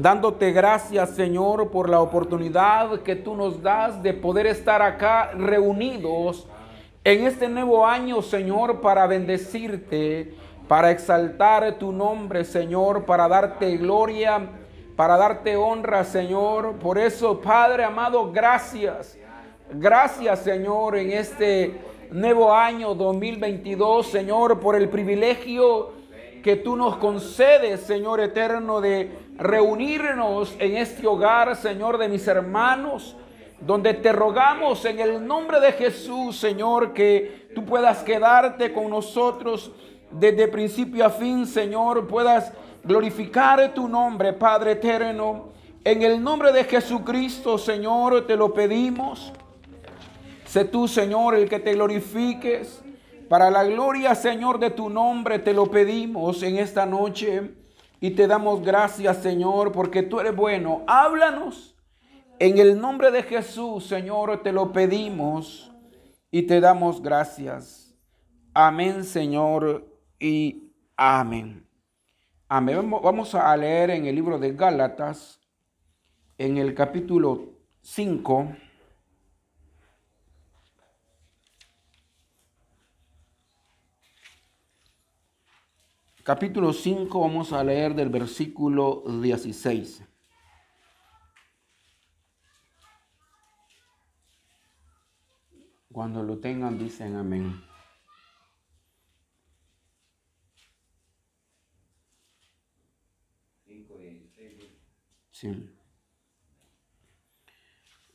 dándote gracias, Señor, por la oportunidad que tú nos das de poder estar acá reunidos en este nuevo año, Señor, para bendecirte, para exaltar tu nombre, Señor, para darte gloria, para darte honra, Señor. Por eso, Padre amado, gracias. Gracias, Señor, en este nuevo año 2022, Señor, por el privilegio que tú nos concedes, Señor eterno, de reunirnos en este hogar, Señor, de mis hermanos donde te rogamos en el nombre de Jesús, Señor, que tú puedas quedarte con nosotros desde principio a fin, Señor, puedas glorificar tu nombre, Padre eterno. En el nombre de Jesucristo, Señor, te lo pedimos. Sé tú, Señor, el que te glorifiques. Para la gloria, Señor, de tu nombre te lo pedimos en esta noche. Y te damos gracias, Señor, porque tú eres bueno. Háblanos en el nombre de Jesús, Señor, te lo pedimos y te damos gracias. Amén, Señor, y amén. Amén. Vamos a leer en el libro de Gálatas, en el capítulo 5. Capítulo 5, vamos a leer del versículo 16. Cuando lo tengan, dicen amén. Sí.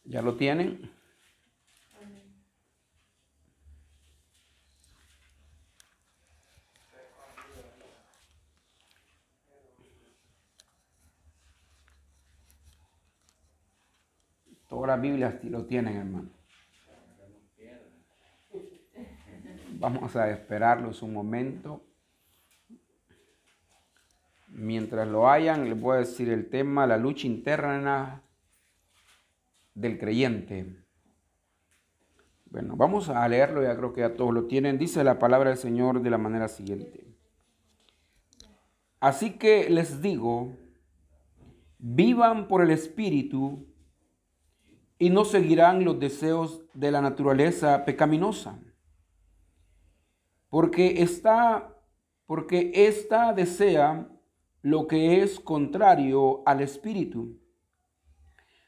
¿Ya lo tienen? Las Biblias lo tienen, hermano. Vamos a esperarlos un momento. Mientras lo hayan, les voy a decir el tema, la lucha interna del creyente. Bueno, vamos a leerlo, ya creo que ya todos lo tienen. Dice la palabra del Señor de la manera siguiente. Así que les digo, vivan por el Espíritu y no seguirán los deseos de la naturaleza pecaminosa porque está porque ésta desea lo que es contrario al espíritu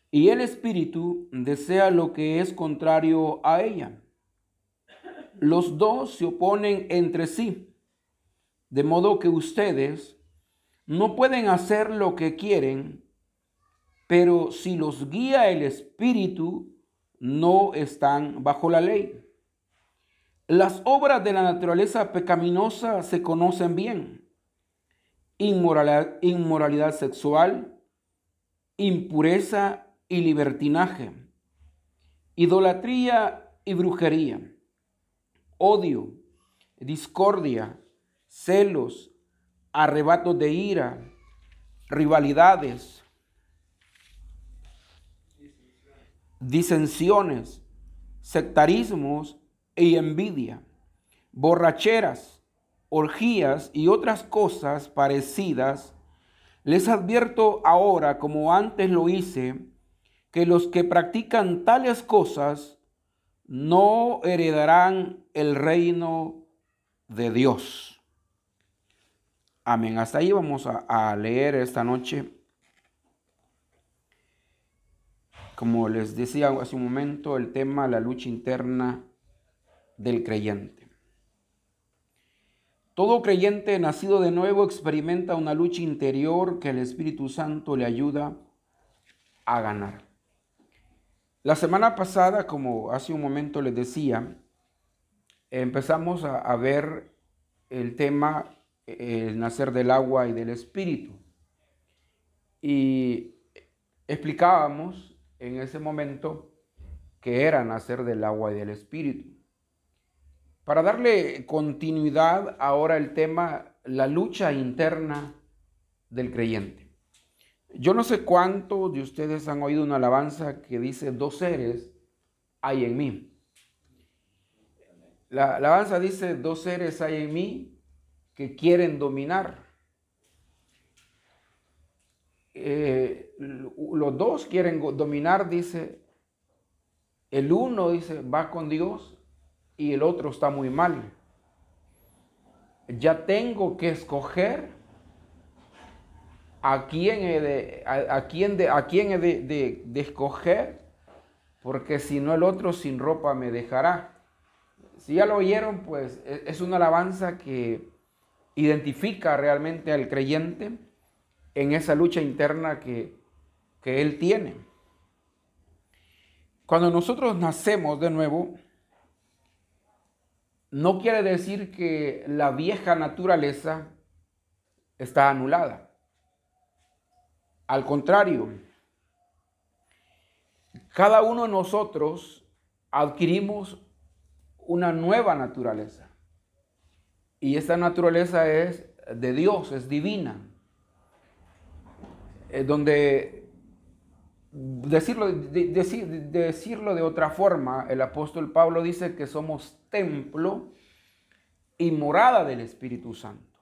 y el espíritu desea lo que es contrario a ella. Los dos se oponen entre sí, de modo que ustedes no pueden hacer lo que quieren, pero si los guía el espíritu, no están bajo la ley. Las obras de la naturaleza pecaminosa se conocen bien. Inmoralidad, inmoralidad sexual, impureza y libertinaje, idolatría y brujería, odio, discordia, celos, arrebatos de ira, rivalidades, disensiones, sectarismos y envidia, borracheras, orgías y otras cosas parecidas, les advierto ahora, como antes lo hice, que los que practican tales cosas no heredarán el reino de Dios. Amén. Hasta ahí vamos a, a leer esta noche. Como les decía hace un momento, el tema, la lucha interna del creyente. Todo creyente nacido de nuevo experimenta una lucha interior que el Espíritu Santo le ayuda a ganar. La semana pasada, como hace un momento les decía, empezamos a, ver el tema el nacer del agua y del Espíritu. Y explicábamos en ese momento que era nacer del agua y del Espíritu. Para darle continuidad ahora el tema, la lucha interna del creyente. Yo no sé cuántos de ustedes han oído una alabanza que dice, dos seres hay en mí. La alabanza dice, dos seres hay en mí que quieren dominar. Eh, los dos quieren dominar, dice, el uno dice, va con Dios y el otro está muy mal. Ya tengo que escoger a quién he de, a, quién a quién he de, de escoger, porque si no el otro sin ropa me dejará. Si ya lo oyeron, pues e, es una alabanza que identifica realmente al creyente en esa lucha interna que, que él tiene. Cuando nosotros nacemos de nuevo, no quiere decir que la vieja naturaleza está anulada. Al contrario, cada uno de nosotros adquirimos una nueva naturaleza. Y esta naturaleza es de Dios, es divina. Es donde, decirlo, decirlo de otra forma, el apóstol Pablo dice que somos templo y morada del Espíritu Santo.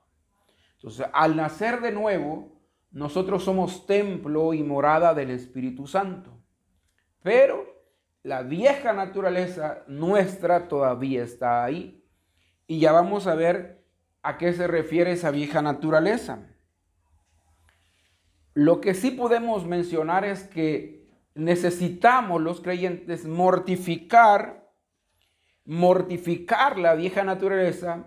Entonces, al nacer de nuevo, nosotros somos templo y morada del Espíritu Santo. Pero la vieja naturaleza nuestra todavía está ahí. Y ya vamos a ver a qué se refiere esa vieja naturaleza. Lo que sí podemos mencionar es que necesitamos los creyentes mortificar, mortificar la vieja naturaleza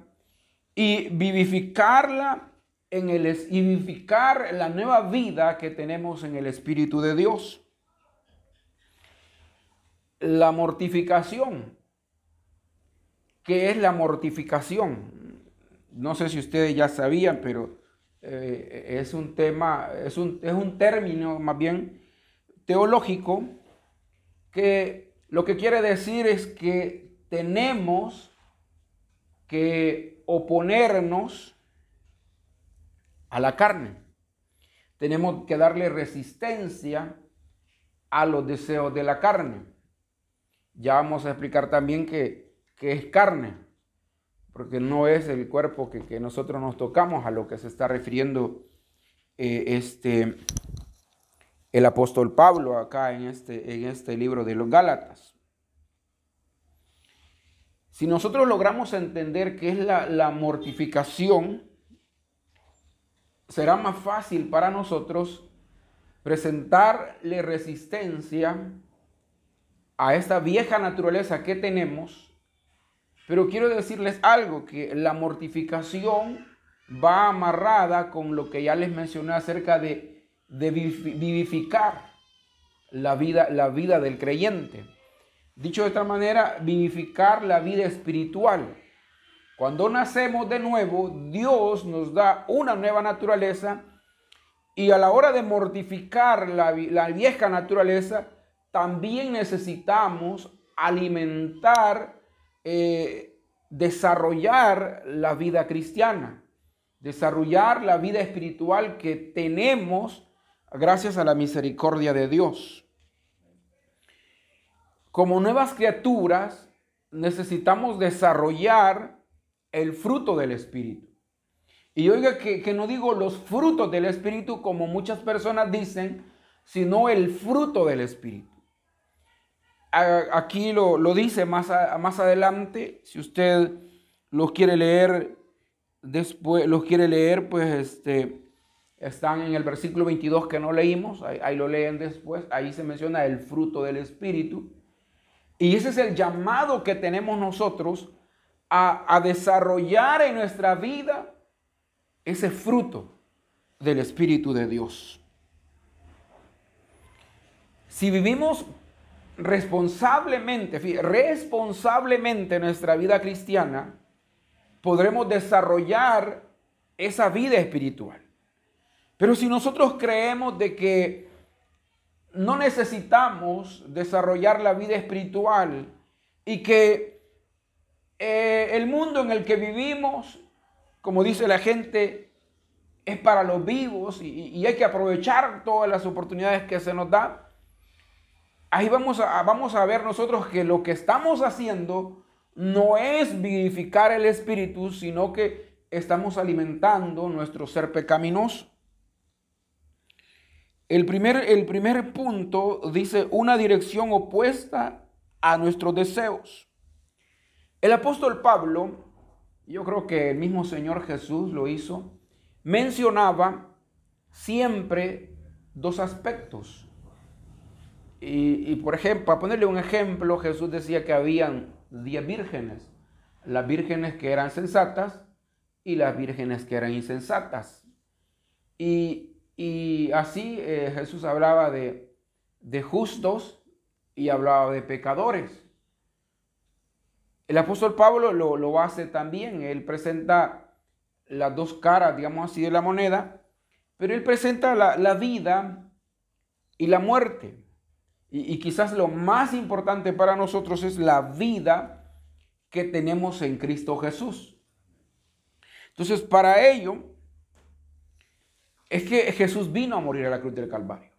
y vivificarla en el y vivificar la nueva vida que tenemos en el Espíritu de Dios la mortificación. ¿Qué es la mortificación? No sé si ustedes ya sabían, pero eh, es un tema, es un, es un término más bien teológico que lo que quiere decir es que tenemos que oponernos a la carne. Tenemos que darle resistencia a los deseos de la carne. Ya vamos a explicar también que, es carne, porque no es el cuerpo que, nosotros nos tocamos a lo que se está refiriendo eh, este, el apóstol Pablo acá en este, en este libro de los Gálatas. Si nosotros logramos entender qué es la, la mortificación, será más fácil para nosotros presentarle resistencia a esta vieja naturaleza que tenemos, pero quiero decirles algo, que la mortificación va amarrada con lo que ya les mencioné acerca de, vivificar la vida, la vida del creyente. Dicho de esta manera, vivificar la vida espiritual. Cuando nacemos de nuevo, Dios nos da una nueva naturaleza y a la hora de mortificar la, la vieja naturaleza, también necesitamos alimentar, eh, desarrollar la vida cristiana, desarrollar la vida espiritual que tenemos gracias a la misericordia de Dios. Como nuevas criaturas, necesitamos desarrollar el fruto del Espíritu. Y oiga que, que, no digo los frutos del Espíritu como muchas personas dicen, sino el fruto del Espíritu aquí lo, dice más, más adelante, si usted los quiere leer después, los quiere leer, pues este, están en el versículo 22 que no leímos, ahí, lo leen después, ahí se menciona el fruto del Espíritu. Y ese es el llamado que tenemos nosotros a, a desarrollar en nuestra vida ese fruto del Espíritu de Dios. Si vivimos responsablemente, responsablemente nuestra vida cristiana, podremos desarrollar esa vida espiritual. Pero si nosotros creemos de que no necesitamos desarrollar la vida espiritual y que eh, el mundo en el que vivimos, como dice la gente, es para los vivos y, y hay que aprovechar todas las oportunidades que se nos dan, ahí vamos a, vamos a ver nosotros que lo que estamos haciendo no es vivificar el espíritu, sino que estamos alimentando nuestro ser pecaminoso. El primer, el primer punto dice una dirección opuesta a nuestros deseos. El apóstol Pablo, yo creo que el mismo Señor Jesús lo hizo, mencionaba siempre dos aspectos. Y, por ejemplo, para ponerle un ejemplo, Jesús decía que habían diez vírgenes. Las vírgenes que eran sensatas y las vírgenes que eran insensatas. Y, así eh, Jesús hablaba de, de justos y hablaba de pecadores. El apóstol Pablo lo, hace también. Él presenta las dos caras, digamos así, de la moneda, pero él presenta la, vida y la muerte. Y, quizás lo más importante para nosotros es la vida que tenemos en Cristo Jesús. Entonces, para ello, es que Jesús vino a morir a la cruz del Calvario.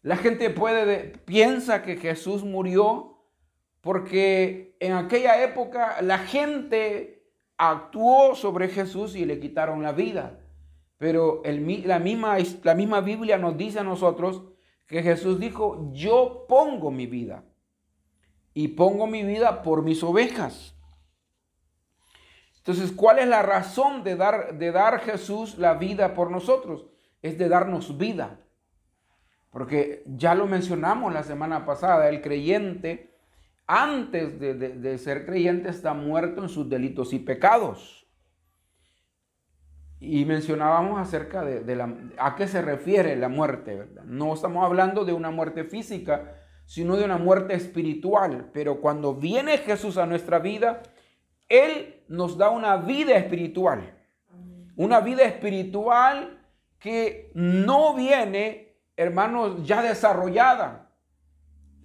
La gente puede, piensa que Jesús murió porque en aquella época la gente actuó sobre Jesús y le quitaron la vida. Pero la, misma, la misma Biblia nos dice a nosotros que Jesús dijo, yo pongo mi vida y pongo mi vida por mis ovejas. Entonces, ¿cuál es la razón de dar, de dar Jesús la vida por nosotros? Es de darnos vida. Porque ya lo mencionamos la semana pasada, el creyente antes de, ser creyente está muerto en sus delitos y pecados. Y mencionábamos acerca de, a qué se refiere la muerte, ¿verdad? No estamos hablando de una muerte física, sino de una muerte espiritual. Pero cuando viene Jesús a nuestra vida, Él nos da una vida espiritual. Una vida espiritual que no viene, hermanos, ya desarrollada,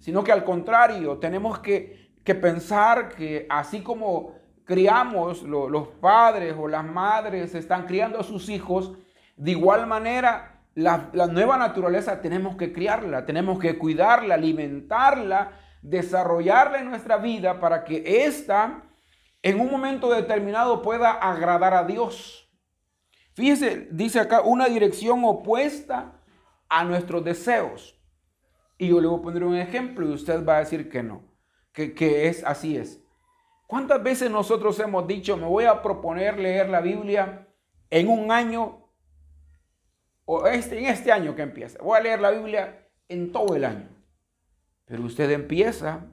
sino que al contrario, tenemos que, pensar que así como criamos los padres o las madres están criando a sus hijos, de igual manera la, nueva naturaleza tenemos que criarla, tenemos que cuidarla, alimentarla, desarrollarla en nuestra vida para que ésta en un momento determinado pueda agradar a Dios. Fíjese, dice acá, una dirección opuesta a nuestros deseos. Y yo le voy a poner un ejemplo y usted va a decir que no, que, es así es. ¿Cuántas veces nosotros hemos dicho, me voy a proponer leer la Biblia en un año o este, en este año que empieza? Voy a leer la Biblia en todo el año. Pero usted empieza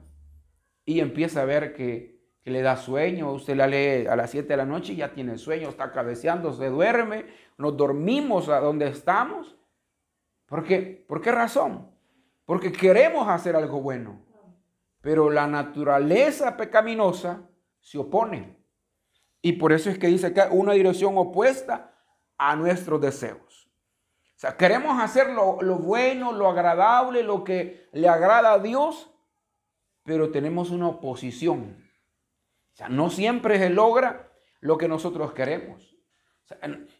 y empieza a ver que, que le da sueño. Usted la lee a las 7 de la noche y ya tiene sueño, está cabeceando, se duerme, nos dormimos a donde estamos. ¿Por qué? ¿Por qué razón? porque queremos hacer algo bueno, pero la naturaleza pecaminosa se opone. Y por eso es que dice acá una dirección opuesta a nuestros deseos. O sea, queremos hacer lo, lo bueno, lo agradable, lo que le agrada a Dios, pero tenemos una oposición. O sea, no siempre se logra lo que nosotros queremos.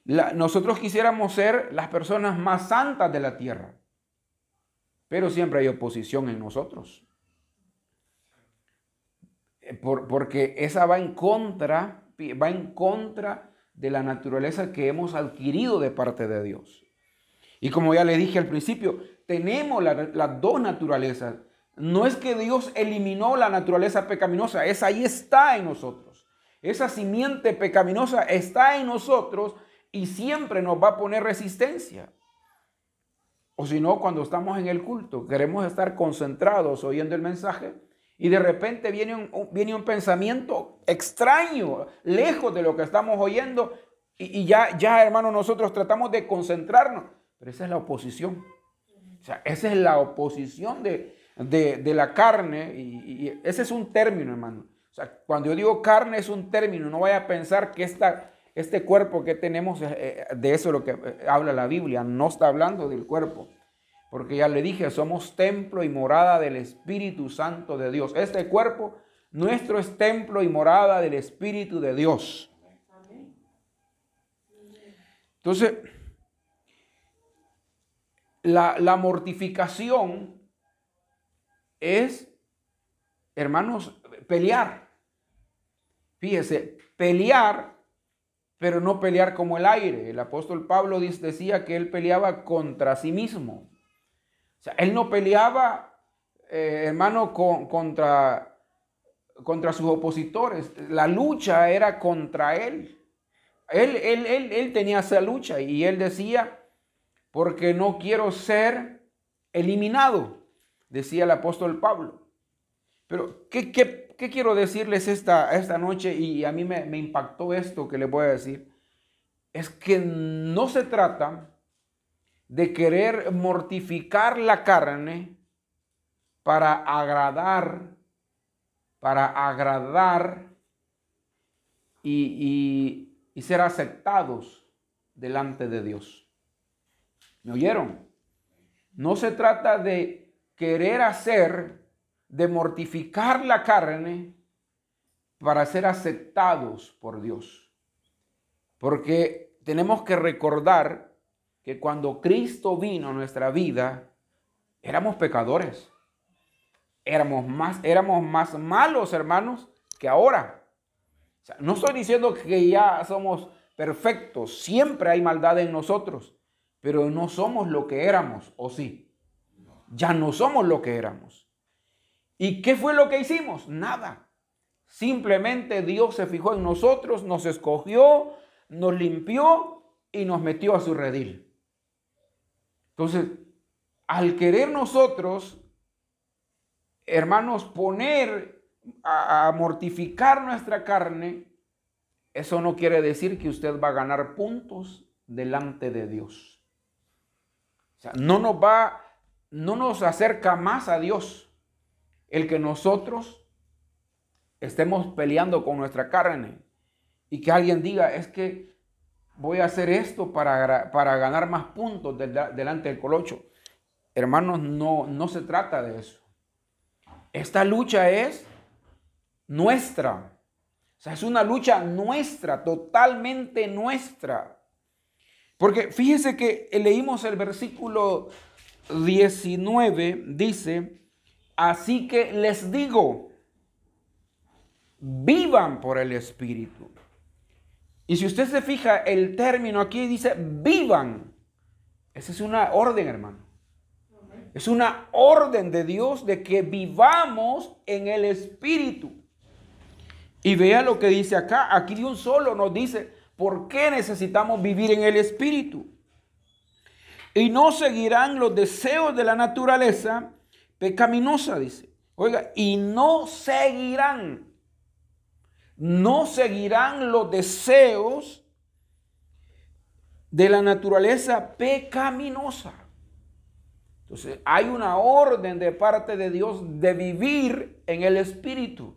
nosotros quisiéramos ser las personas más santas de la tierra. Pero siempre hay oposición en nosotros. Eh, porque esa va en contra, va en contra de la naturaleza que hemos adquirido de parte de Dios. Y como ya le dije al principio, tenemos las dos naturalezas. No es que Dios eliminó la naturaleza pecaminosa, esa ahí está en nosotros. Esa simiente pecaminosa está en nosotros y siempre nos va a poner resistencia. O si no, cuando estamos en el culto, queremos estar concentrados oyendo el mensaje y de repente viene un, viene un pensamiento extraño, lejos de lo que estamos oyendo y, ya, ya, hermano, nosotros tratamos de concentrarnos. Pero esa es la oposición. O sea, esa es la oposición de, la carne y, ese es un término, hermano. O sea, cuando yo digo carne es un término, no vaya a pensar que esta este cuerpo que tenemos, eh, eh, de eso es lo que eh, habla la Biblia, no está hablando del cuerpo. Porque ya le dije, somos templo y morada del Espíritu Santo de Dios. Este cuerpo nuestro es templo y morada del Espíritu de Dios. Entonces, la, la mortificación es, hermanos, pelear. Fíjese, pelear pero no pelear como el aire. El apóstol Pablo decía que él peleaba contra sí mismo. Él no peleaba, eh, hermano, contra, contra sus opositores. La lucha era contra él. Él, él, él, él tenía esa lucha y él decía, porque no quiero ser eliminado, decía el apóstol Pablo. Pero, ¿qué, qué, qué quiero decirles esta, esta noche? Y a mí me, me impactó esto que les voy a decir. Es que no se trata de querer mortificar la carne para agradar, para agradar y, y, ser aceptados delante de Dios. ¿Me oyeron? No se trata de querer hacer, de mortificar la carne para ser aceptados por Dios. Porque tenemos que recordar que cuando Cristo vino a nuestra vida, éramos pecadores. Éramos más, éramos más malos, hermanos, que ahora. no estoy diciendo que ya somos perfectos, siempre hay maldad en nosotros, pero no somos lo que éramos, ¿o sí? Ya no somos lo que éramos. ¿Y qué fue lo que hicimos? Nada. Simplemente Dios se fijó en nosotros, nos escogió, nos limpió y nos metió a su redil. Entonces, al querer nosotros, hermanos, poner a, mortificar nuestra carne, eso no quiere decir que usted va a ganar puntos delante de Dios. O sea, no nos va, no nos acerca más a Dios el que nosotros estemos peleando con nuestra carne y que alguien diga, es que voy a hacer esto para, para ganar más puntos delante del colocho. Hermanos, no, no se trata de eso. Esta lucha es nuestra. O sea, es una lucha nuestra, totalmente nuestra. Porque fíjese que leímos el versículo 19, dice, así que les digo, vivan por el Espíritu. Y si usted se fija, el término aquí dice vivan. Esa es una orden, hermano. Es una orden de Dios de que vivamos en el Espíritu. Y vea lo que dice acá. Aquí de un solo nos dice por qué necesitamos vivir en el Espíritu. Y no seguirán los deseos de la naturaleza pecaminosa, dice. Oiga, y no seguirán no seguirán los deseos de la naturaleza pecaminosa. Entonces, hay una orden de parte de Dios de vivir en el Espíritu.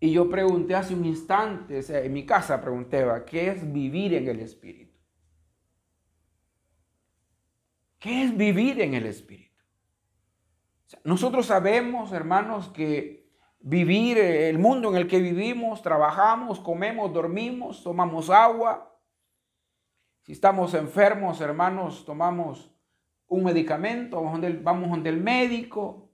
Y yo pregunté hace un instante, en mi casa pregunté, ¿qué es vivir en el Espíritu? ¿Qué es vivir en el Espíritu? nosotros sabemos, hermanos, que vivir el mundo en el que vivimos, trabajamos, comemos, dormimos, tomamos agua. Si estamos enfermos, hermanos, tomamos un medicamento, vamos donde, el médico.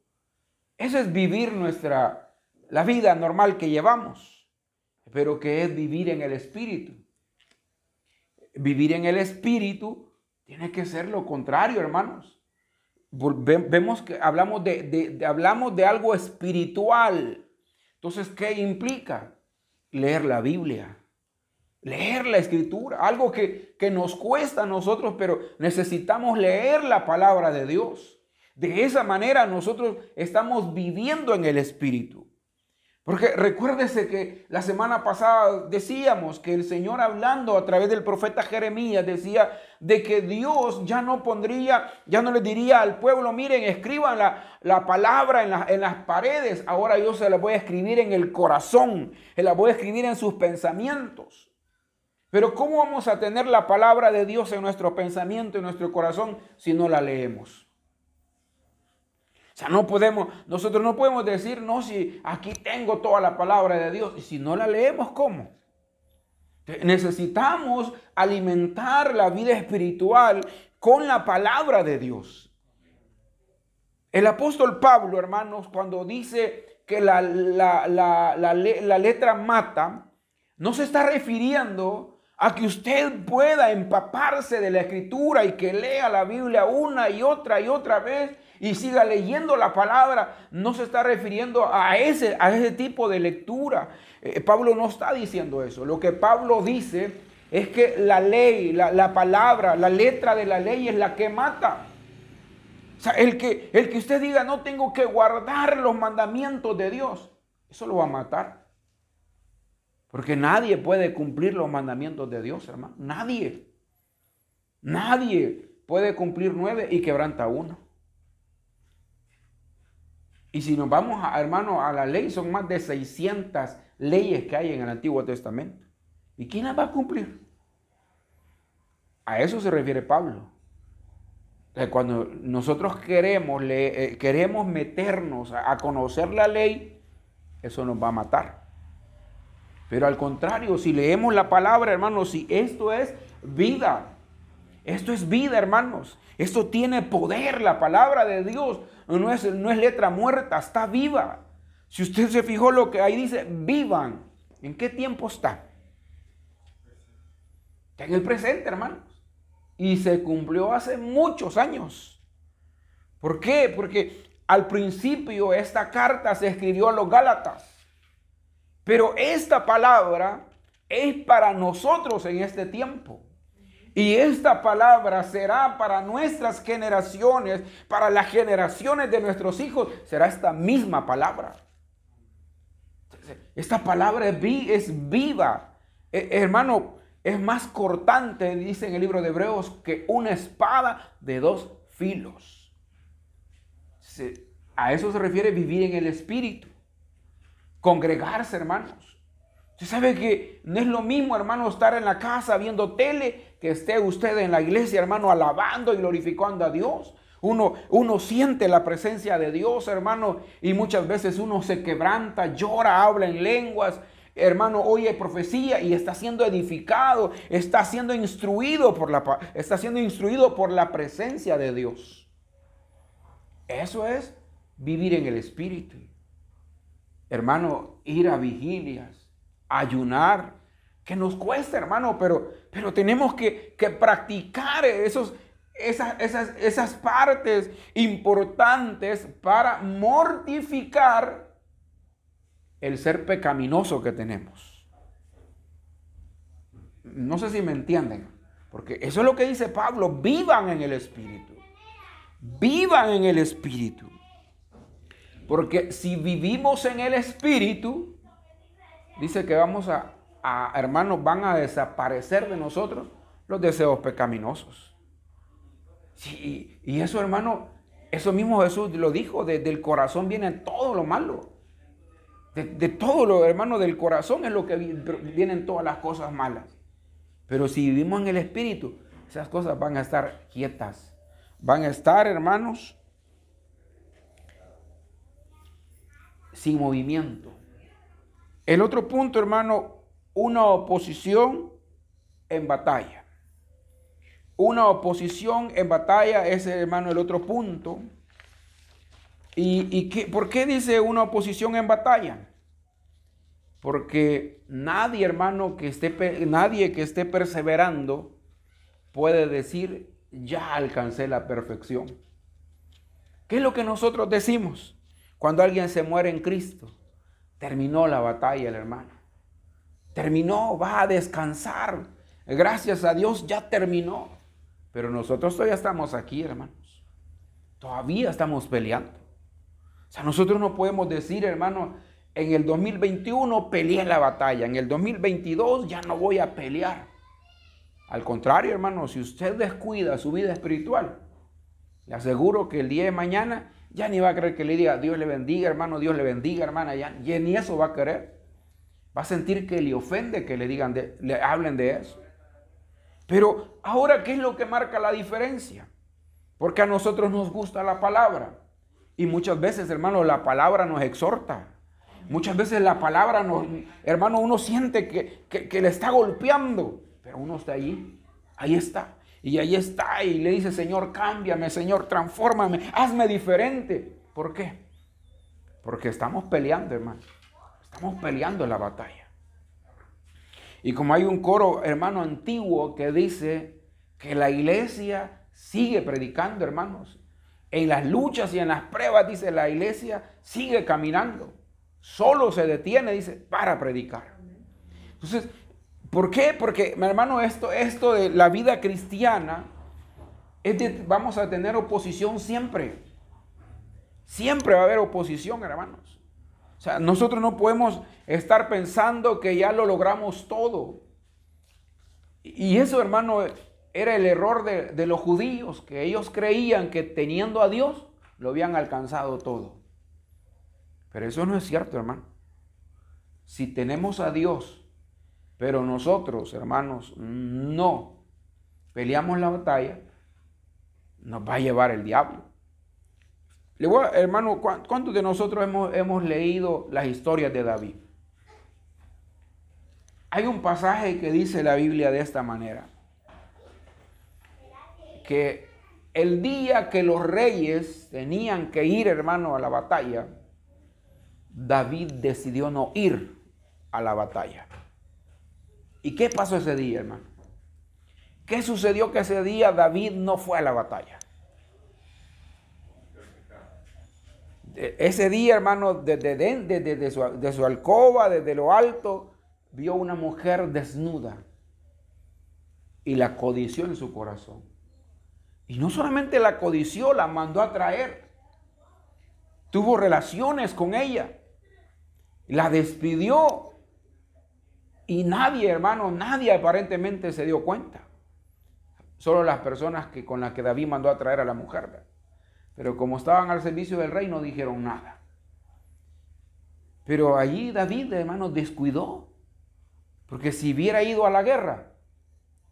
Eso es vivir nuestra, la vida normal que llevamos, pero que es vivir en el Espíritu. Vivir en el Espíritu tiene que ser lo contrario, hermanos vemos que hablamos de, hablamos de algo espiritual. Entonces, ¿qué implica? Leer la Biblia, leer la escritura, algo que, que nos cuesta a nosotros, pero necesitamos leer la palabra de Dios. De esa manera nosotros estamos viviendo en el Espíritu. Porque recuérdese que la semana pasada decíamos que el Señor hablando a través del profeta Jeremías decía de que Dios ya no pondría, ya no le diría al pueblo, miren, escriban la, palabra en, en, las paredes, ahora yo se la voy a escribir en el corazón, se la voy a escribir en sus pensamientos. Pero ¿cómo vamos a tener la palabra de Dios en nuestro pensamiento, en nuestro corazón, si no la leemos? O sea, no podemos, nosotros no podemos decir, no, si aquí tengo toda la palabra de Dios, y si no la leemos, ¿cómo? Necesitamos alimentar la vida espiritual con la palabra de Dios. El apóstol Pablo, hermanos, cuando dice que la, la letra mata, no se está refiriendo a que usted pueda empaparse de la escritura y que lea la Biblia una y otra y otra vez y siga leyendo la palabra, no se está refiriendo a ese, a ese tipo de lectura. Eh, Pablo no está diciendo eso. Lo que Pablo dice es que la ley, la, la palabra, la letra de la ley es la que mata. O sea, el que, el que usted diga no tengo que guardar los mandamientos de Dios, eso lo va a matar. Porque nadie puede cumplir los mandamientos de Dios, hermano. Nadie. Nadie puede cumplir nueve y quebranta uno. Y si nos vamos, a, hermano, a la ley, son más de 600 leyes que hay en el Antiguo Testamento. ¿Y quién las va a cumplir? A eso se refiere Pablo. Cuando nosotros queremos, eh, queremos meternos a conocer la ley, eso nos va a matar. Pero al contrario, si leemos la palabra, hermanos, si esto es vida, esto es vida, hermanos. Esto tiene poder, la palabra de Dios. No es, no es letra muerta, está viva. Si usted se fijó lo que ahí dice, vivan. ¿En qué tiempo está? Está en el presente, hermanos. Y se cumplió hace muchos años. ¿Por qué? Porque al principio esta carta se escribió a los Gálatas. Pero esta palabra es para nosotros en este tiempo. Y esta palabra será para nuestras generaciones, para las generaciones de nuestros hijos, será esta misma palabra. Esta palabra es viva. Eh, hermano, es más cortante, dice en el libro de Hebreos, que una espada de dos filos. a eso se refiere vivir en el Espíritu congregarse, hermanos. Usted sabe que no es lo mismo, hermano, estar en la casa viendo tele que esté usted en la iglesia, hermano, alabando y glorificando a Dios. Uno, uno siente la presencia de Dios, hermano, y muchas veces uno se quebranta, llora, habla en lenguas, hermano, oye profecía y está siendo edificado, está siendo instruido por la, está siendo instruido por la presencia de Dios. Eso es vivir en el Espíritu hermano, ir a vigilias, ayunar, que nos cuesta, hermano, pero, pero tenemos que, practicar esos, esas, esas, esas partes importantes para mortificar el ser pecaminoso que tenemos. No sé si me entienden, porque eso es lo que dice Pablo, vivan en el Espíritu, vivan en el Espíritu. Porque si vivimos en el Espíritu, dice que vamos a, hermanos, van a desaparecer de nosotros los deseos pecaminosos. y eso, hermano, eso mismo Jesús lo dijo, desde el corazón viene todo lo malo. De, todo lo, hermano, del corazón es lo que vienen todas las cosas malas. Pero si vivimos en el Espíritu, esas cosas van a estar quietas. Van a estar, hermanos, sin movimiento. El otro punto, hermano, una oposición en batalla. Una oposición en batalla es, hermano, el otro punto. ¿Y, qué, por qué dice una oposición en batalla? Porque nadie, hermano, que esté, nadie que esté perseverando puede decir, ya alcancé la perfección. ¿Qué es lo que nosotros decimos? Cuando alguien se muere en Cristo, terminó la batalla el hermano. Terminó, va a descansar. Gracias a Dios ya terminó. Pero nosotros todavía estamos aquí, hermanos. Todavía estamos peleando. O sea, nosotros no podemos decir, hermano, en el 2021 peleé la batalla, en el 2022 ya no voy a pelear. Al contrario, hermano, si usted descuida su vida espiritual, le aseguro que el día de mañana ya ni va a querer que le diga Dios le bendiga, hermano, Dios le bendiga, hermana. Ya, ni eso va a querer. Va a sentir que le ofende que le digan, de, le hablen de eso. Pero ahora, ¿qué es lo que marca la diferencia? Porque a nosotros nos gusta la palabra. Y muchas veces, hermano, la palabra nos exhorta. Muchas veces la palabra nos, hermano, uno siente que, que le está golpeando. Pero uno está ahí. Ahí está. Y ahí está y le dice, Señor, cámbiame, Señor, transfórmame, hazme diferente. ¿Por qué? Porque estamos peleando, hermano. Estamos peleando en la batalla. Y como hay un coro, hermano, antiguo que dice que la iglesia sigue predicando, hermanos. En las luchas y en las pruebas, dice, la iglesia sigue caminando. Solo se detiene, dice, para predicar. Entonces, ¿por qué? Porque, mi hermano, esto, esto de la vida cristiana, es vamos a tener oposición siempre. Siempre va a haber oposición, hermanos. O sea, nosotros no podemos estar pensando que ya lo logramos todo. Y eso, hermano, era el error de, de, los judíos, que ellos creían que teniendo a Dios lo habían alcanzado todo. Pero eso no es cierto, hermano. Si tenemos a Dios, pero nosotros, hermanos, no peleamos la batalla, nos va a llevar el diablo. Hermano, ¿cuántos de nosotros hemos, hemos leído las historias de David? Hay un pasaje que dice la Biblia de esta manera, que el día que los reyes tenían que ir, hermano, a la batalla, David decidió no ir a la batalla. ¿Y qué pasó ese día, hermano? ¿Qué sucedió que ese día David no fue a la batalla? Ese día, hermano, desde, su, de su alcoba, desde lo alto, vio una mujer desnuda y la codició en su corazón. Y no solamente la codició, la mandó a traer. Tuvo relaciones con ella. La despidió. Y nadie, hermano, nadie aparentemente se dio cuenta. Solo las personas que, con las que David mandó a traer a la mujer. Pero como estaban al servicio del rey, no dijeron nada. Pero allí David, hermano, descuidó. Porque si hubiera ido a la guerra,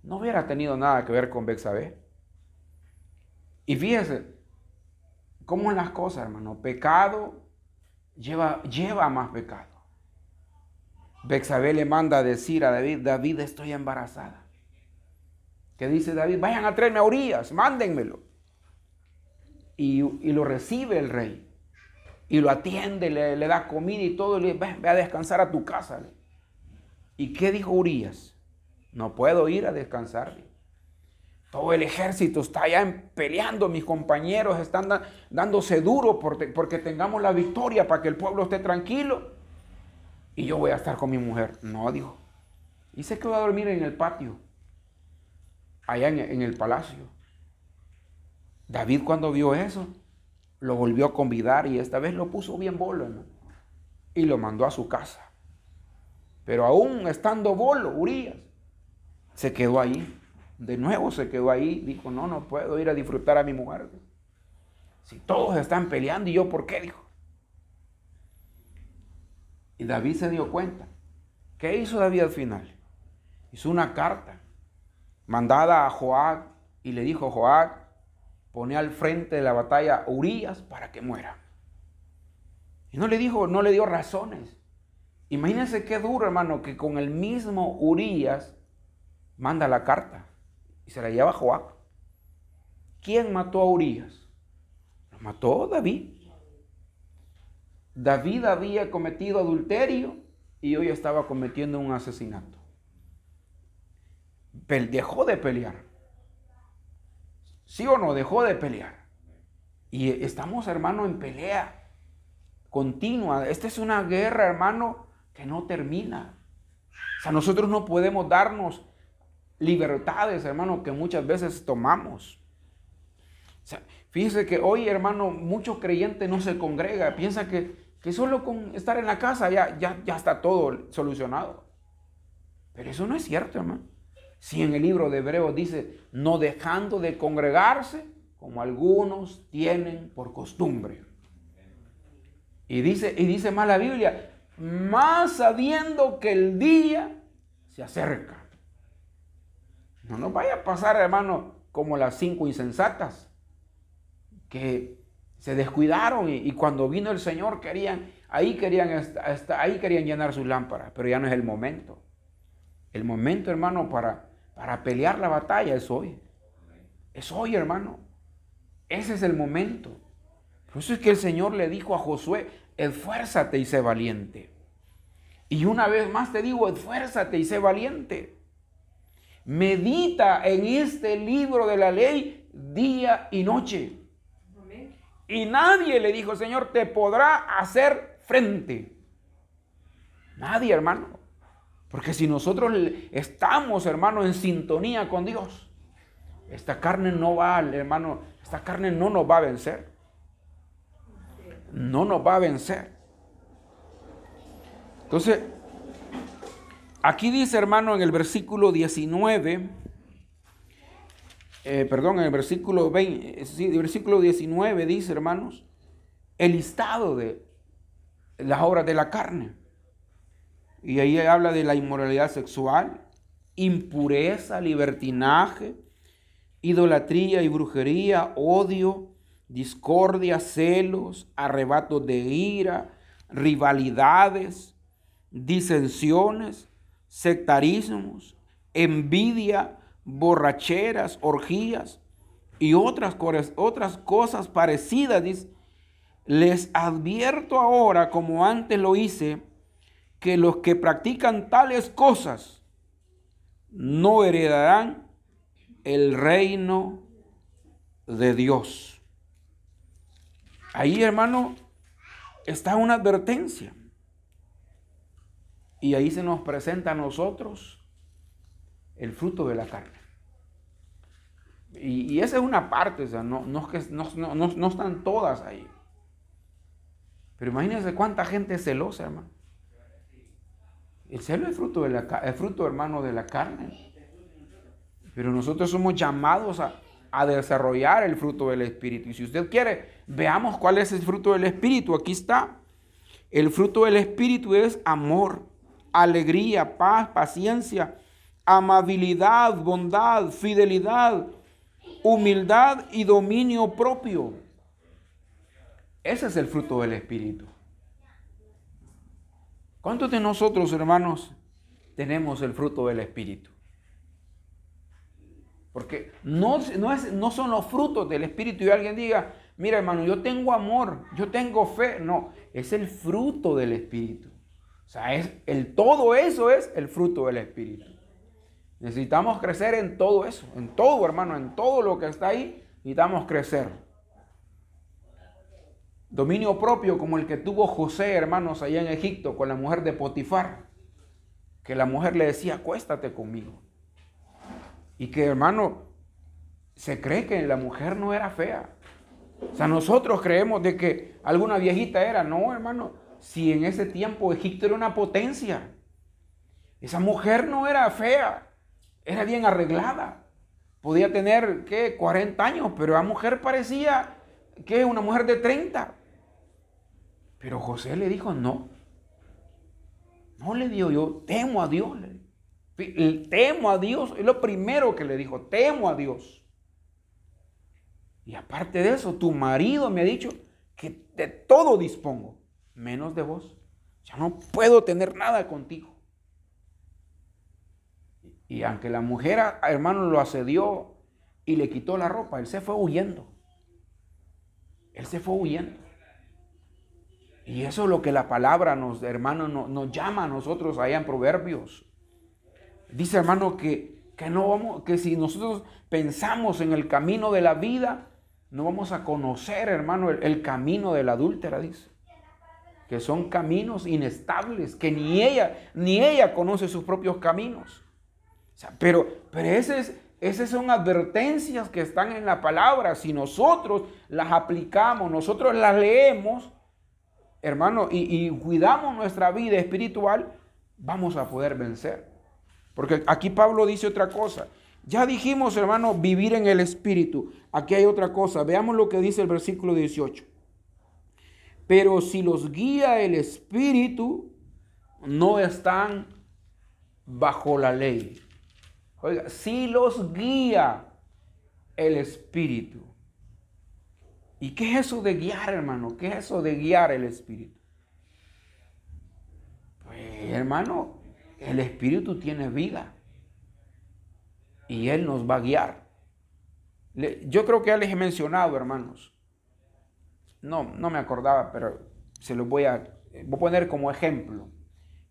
no hubiera tenido nada que ver con Bexabé. Y fíjese cómo las cosas, hermano. Pecado lleva, lleva más pecado. Bexabé le manda a decir a David, David, estoy embarazada. ¿Qué dice David? Vayan a traerme a Urias, mándenmelo. Y, lo recibe el rey. Y lo atiende, le, da comida y todo. Y le dice, a descansar a tu casa. ¿Y qué dijo Urias? No puedo ir a descansar. Todo el ejército está allá peleando, mis compañeros están dándose duro porque, tengamos la victoria para que el pueblo esté tranquilo. Y yo voy a estar con mi mujer. No, dijo. Y se quedó a dormir en el patio, allá en, el palacio. David cuando vio eso, lo volvió a convidar y esta vez lo puso bien bolo y lo mandó a su casa. Pero aún estando bolo, Urias, se quedó ahí de nuevo se quedó ahí, dijo, no, no puedo ir a disfrutar a mi mujer. Si todos están peleando, ¿y yo por qué? Dijo. Y David se dio cuenta. ¿Qué hizo David al final? Hizo una carta mandada a Joab y le dijo, Joab, pone al frente de la batalla a Urias para que muera. Y no le dijo, no le dio razones. Imagínense qué duro, hermano, que con el mismo Urias manda la carta y se la lleva a Joab. ¿Quién mató a Urias? Lo mató David. David había cometido adulterio y hoy estaba cometiendo un asesinato. Dejó de pelear. ¿Sí o no? Dejó de pelear. Y estamos, hermano, en pelea continua. Esta es una guerra, hermano, que no termina. O sea, nosotros no podemos darnos libertades, hermano, que muchas veces tomamos. Fíjese que hoy, hermano, muchos creyentes no se congrega, piensa que, que solo con estar en la casa ya, ya, ya está todo solucionado. Pero eso no es cierto, hermano. Si en el libro de Hebreos dice, no dejando de congregarse, como algunos tienen por costumbre. Y dice, y dice más la Biblia, más sabiendo que el día se acerca. No nos vaya a pasar, hermano, como las cinco insensatas, que se descuidaron y, cuando vino el Señor querían, ahí querían, ahí querían llenar sus lámparas, pero ya no es el momento. El momento, hermano, para, para pelear la batalla es hoy. Es hoy, hermano. Ese es el momento. Por eso es que el Señor le dijo a Josué, esfuérzate y sé valiente. Y una vez más te digo, esfuérzate y sé valiente. Medita en este libro de la ley día y noche. Y nadie le dijo, Señor, te podrá hacer frente. Nadie, hermano. Porque si nosotros estamos, hermano, en sintonía con Dios, esta carne no va, hermano, esta carne no nos va a vencer. No nos va a vencer. Entonces, aquí dice, hermano, en el versículo 19, eh, perdón, en el versículo 20, sí, el versículo 19 dice, hermanos, el listado de las obras de la carne. Y ahí habla de la inmoralidad sexual, impureza, libertinaje, idolatría y brujería, odio, discordia, celos, arrebatos de ira, rivalidades disensiones, sectarismos, envidia, borracheras, orgías y otras, otras cosas parecidas. les advierto ahora, como antes lo hice, que los que practican tales cosas no heredarán el reino de Dios. Ahí, hermano, está una advertencia. Y ahí se nos presenta a nosotros el fruto de la carne. Y, esa es una parte, o sea, no, no, no, están todas ahí. Pero imagínense cuánta gente es celosa, hermano. El celo es fruto, de la, es fruto, hermano, de la carne. Pero nosotros somos llamados a, a desarrollar el fruto del Espíritu. Y si usted quiere, veamos cuál es el fruto del Espíritu. Aquí está. El fruto del Espíritu es amor, alegría, paz, paciencia, amabilidad, bondad, fidelidad, humildad y dominio propio. Ese es el fruto del Espíritu. ¿Cuántos de nosotros, hermanos, tenemos el fruto del Espíritu? Porque no, no, es, no son los frutos del Espíritu y alguien diga, mira hermano, yo tengo amor, yo tengo fe. No, es el fruto del Espíritu. O sea, es, el, todo eso es el fruto del Espíritu. Necesitamos crecer en todo eso, en todo, hermano, en todo lo que está ahí, necesitamos crecer. Dominio propio como el que tuvo José, hermanos, allá en Egipto con la mujer de Potifar. Que la mujer le decía, acuéstate conmigo. Y que, hermano, se cree que la mujer no era fea. O sea, nosotros creemos de que alguna viejita era. No, hermano si en ese tiempo Egipto era una potencia? Esa mujer no era fea, era bien arreglada. Podía tener, ¿qué? 40 años, pero la mujer parecía, que Una mujer de 30. Pero José le dijo, no. No le dio yo, temo a Dios. Temo a Dios. Es lo primero que le dijo, temo a Dios. Y aparte de eso, tu marido me ha dicho que de todo dispongo menos de vos. Ya no puedo tener nada contigo. Y aunque la mujer, hermano, lo asedió y le quitó la ropa, él se fue huyendo. Él se fue huyendo. Y eso es lo que la palabra nos, hermano, nos, llama a nosotros allá en Proverbios. Dice, hermano, que, que, no vamos, que si nosotros pensamos en el camino de la vida, no vamos a conocer, hermano, el, el camino de la adúltera, dice que son caminos inestables, que ni ella, ni ella conoce sus propios caminos. Pero, pero esas, esas son advertencias que están en la palabra. Si nosotros las aplicamos, nosotros las leemos, hermano, y, y cuidamos nuestra vida espiritual, vamos a poder vencer. Porque aquí Pablo dice otra cosa. Ya dijimos, hermano, vivir en el Espíritu. Aquí hay otra cosa. Veamos lo que dice el versículo 18. Pero si los guía el Espíritu, no están bajo la ley. Oiga, si los guía el Espíritu. ¿Y qué es eso de guiar, hermano? ¿Qué es eso de guiar el Espíritu? Pues, hermano, el Espíritu tiene vida. Y Él nos va a guiar. Yo creo que ya les he mencionado, hermanos, no, no me acordaba, pero se lo voy a, voy a poner como ejemplo.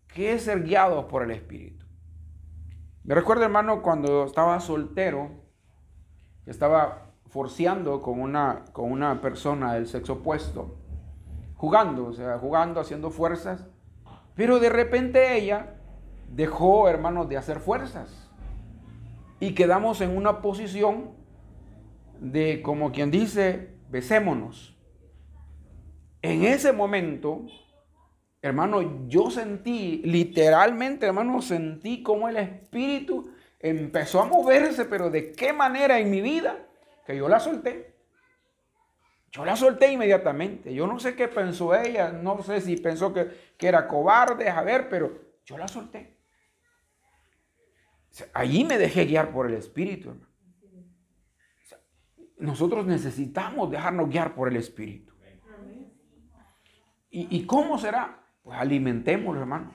¿Qué es ser guiado por el Espíritu? Me recuerdo, hermano, cuando estaba soltero, estaba forceando con una, con una persona del sexo opuesto, jugando, o sea, jugando, haciendo fuerzas, pero de repente ella dejó, hermano, de hacer fuerzas y quedamos en una posición de, como quien dice, besémonos. En ese momento, hermano, yo sentí, literalmente, hermano, sentí como el Espíritu empezó a moverse, pero de qué manera en mi vida, que yo la solté. Yo la solté inmediatamente. Yo no sé qué pensó ella, no sé si pensó que, que era cobarde, a ver, pero yo la solté. Allí me dejé guiar por el Espíritu, hermano. Nosotros necesitamos dejarnos guiar por el Espíritu. ¿Y, cómo será? Pues alimentémoslo, hermanos.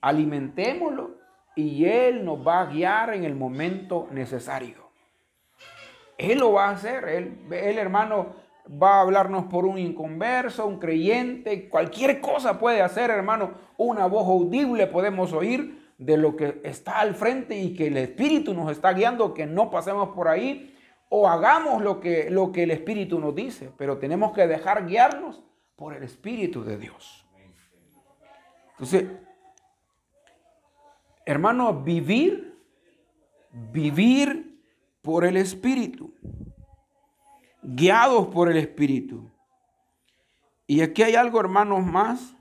Alimentémoslo y Él nos va a guiar en el momento necesario. Él lo va a hacer. Él, hermano, va a hablarnos por un inconverso, un creyente, cualquier cosa puede hacer, hermano. Una voz audible podemos oír de lo que está al frente y que el Espíritu nos está guiando, que no pasemos por ahí o hagamos lo que, lo que el Espíritu nos dice, pero tenemos que dejar guiarnos por el Espíritu de Dios. Entonces, hermano, vivir, vivir por el Espíritu, guiados por el Espíritu. Y aquí hay algo, hermanos, más.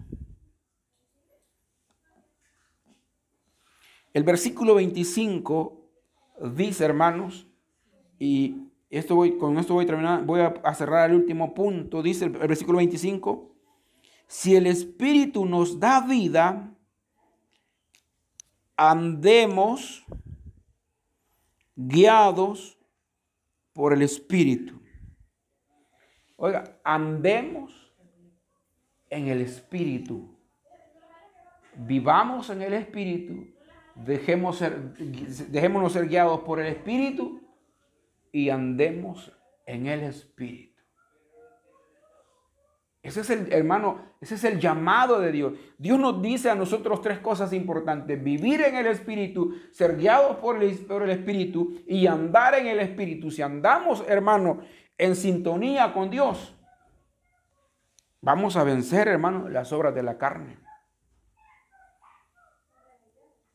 El versículo 25 dice, hermanos, y esto voy, con esto voy a terminar, voy a, cerrar el último punto. Dice el, el versículo 25, si el Espíritu nos da vida, andemos guiados por el Espíritu. Oiga, andemos en el Espíritu. Vivamos en el Espíritu. Dejemos dejémonos ser guiados por el Espíritu y andemos en el Espíritu. Ese es el, hermano, ese es el llamado de Dios. Dios nos dice a nosotros tres cosas importantes. Vivir en el Espíritu, ser guiados por el, por el Espíritu y andar en el Espíritu. Si andamos, hermano, en sintonía con Dios, vamos a vencer, hermano, las obras de la carne.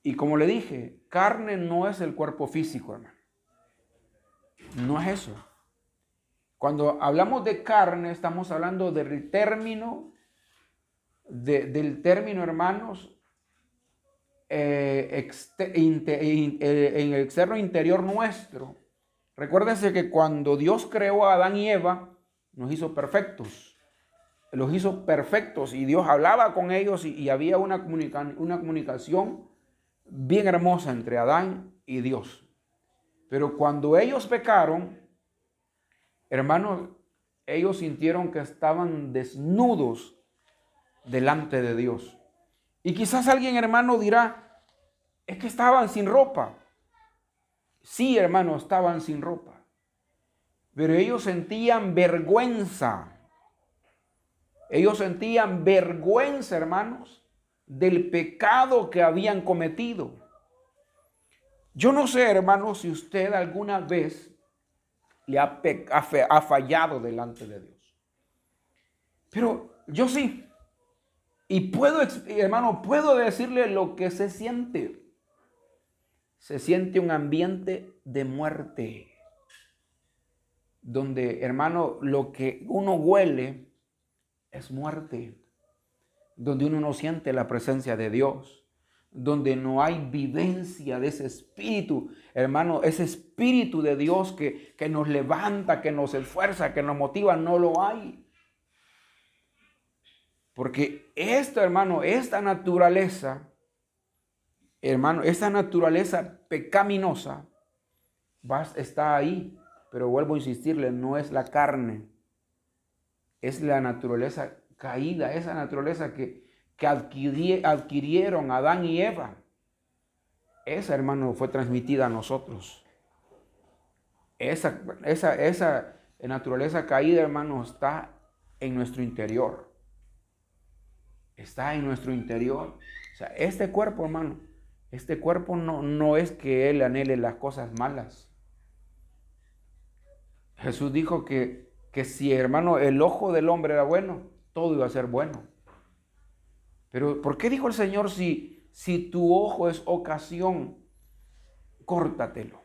Y como le dije, carne no es el cuerpo físico, hermano. No es eso. Cuando hablamos de carne, estamos hablando del término, del término, hermanos, eh, eh, en el externo interior nuestro. Recuérdense que cuando Dios creó a Adán y Eva, nos hizo perfectos. Los hizo perfectos y Dios hablaba con ellos y, había una, una comunicación bien hermosa entre Adán y Dios. Pero cuando ellos pecaron, hermanos, ellos sintieron que estaban desnudos delante de Dios. Y quizás alguien, hermano, dirá, es que estaban sin ropa. Sí, hermano, estaban sin ropa. Pero ellos sentían vergüenza. Ellos sentían vergüenza, hermanos, del pecado que habían cometido. Yo no sé, hermano, si usted alguna vez le ha, ha fallado delante de Dios. Pero yo sí. Y puedo, hermano, puedo decirle lo que se siente. Se siente un ambiente de muerte. Donde, hermano, lo que uno huele es muerte. Donde uno no siente la presencia de Dios donde no hay vivencia de ese espíritu, hermano, ese espíritu de Dios que, que nos levanta, que nos esfuerza, que nos motiva, no lo hay. Porque esto, hermano, esta naturaleza, hermano, esta naturaleza pecaminosa está ahí. Pero vuelvo a insistirle, no es la carne, es la naturaleza caída, esa naturaleza que, que adquirieron Adán y Eva, esa, hermano, fue transmitida a nosotros. Esa, esa, esa naturaleza caída, hermano, está en nuestro interior. Está en nuestro interior. O sea, este cuerpo, hermano, este cuerpo no, no es que Él anhele las cosas malas. Jesús dijo que, que si, hermano, el ojo del hombre era bueno, todo iba a ser bueno. Pero ¿por qué dijo el Señor si, si tu ojo es ocasión, córtatelo?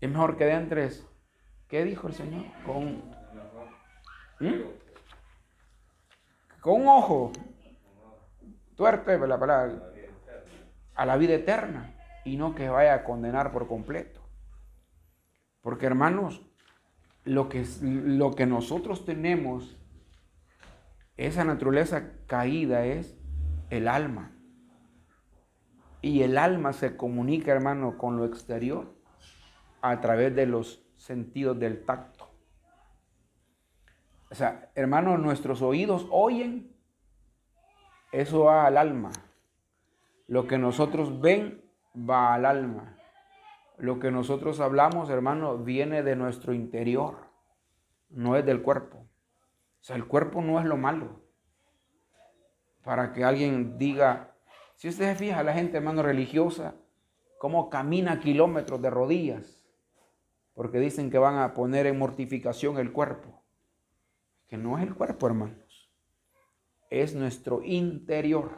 Es mejor que de entres. ¿Qué dijo el Señor? Con, ¿Mm? con un ojo. Tuerte la palabra. A la vida eterna. Y no que vaya a condenar por completo. Porque hermanos, lo que, lo que nosotros tenemos esa naturaleza caída es el alma. Y el alma se comunica, hermano, con lo exterior a través de los sentidos del tacto. O sea, hermano, nuestros oídos oyen, eso va al alma. Lo que nosotros ven va al alma. Lo que nosotros hablamos, hermano, viene de nuestro interior, no es del cuerpo. O sea, el cuerpo no es lo malo. Para que alguien diga, si usted se fija, la gente, hermano, religiosa, cómo camina kilómetros de rodillas, porque dicen que van a poner en mortificación el cuerpo. Que no es el cuerpo, hermanos. Es nuestro interior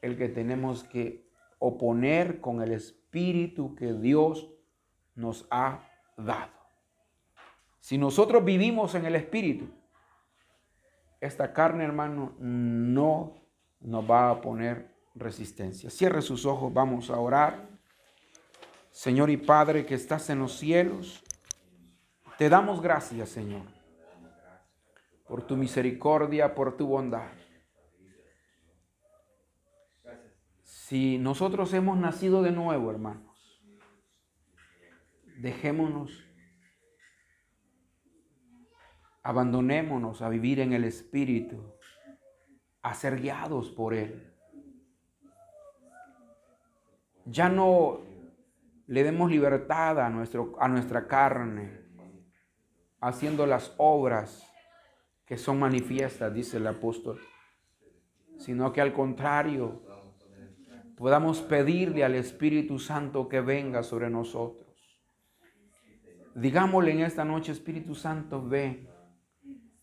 el que tenemos que oponer con el espíritu que Dios nos ha dado. Si nosotros vivimos en el espíritu, esta carne, hermano, no nos va a poner resistencia. Cierre sus ojos, vamos a orar. Señor y Padre que estás en los cielos, te damos gracias, Señor, por tu misericordia, por tu bondad. Si nosotros hemos nacido de nuevo, hermanos, dejémonos Abandonémonos a vivir en el Espíritu, a ser guiados por Él. Ya no le demos libertad a, nuestro, a nuestra carne, haciendo las obras que son manifiestas, dice el apóstol, sino que al contrario, podamos pedirle al Espíritu Santo que venga sobre nosotros. Digámosle en esta noche, Espíritu Santo, ven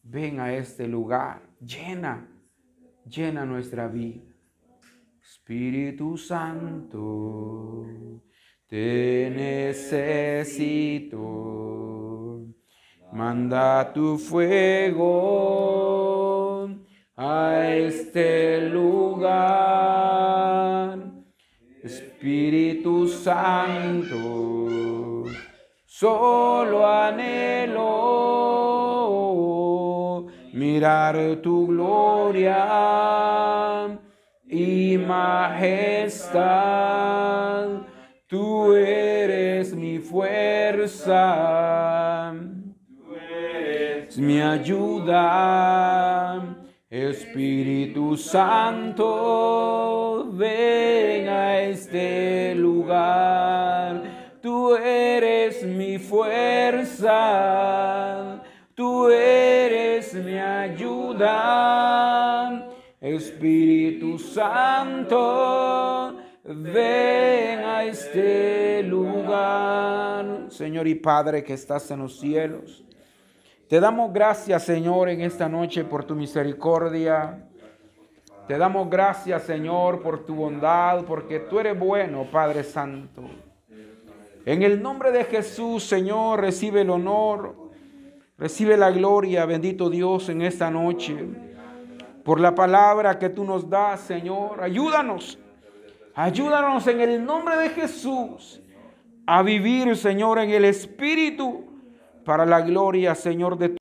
ven a este lugar, llena, llena nuestra vida. Espíritu Santo, te necesito. Manda tu fuego a este lugar. Espíritu Santo, solo anhelo mirar tu gloria y majestad. Tú eres mi fuerza, tú eres mi ayuda. Espíritu Santo, ven a este lugar. Tú eres mi fuerza, tú eres mi ayuda. Espíritu Santo, ven a este lugar. Señor y Padre que estás en los cielos. Te damos gracias, Señor, en esta noche por tu misericordia. Te damos gracias, Señor, por tu bondad, porque tú eres bueno, Padre Santo. En el nombre de Jesús, Señor, recibe el honor, Recibe la gloria, bendito Dios, en esta noche. Por la palabra que tú nos das, Señor. Ayúdanos. Ayúdanos en el nombre de Jesús a vivir, Señor, en el Espíritu para la gloria, Señor, de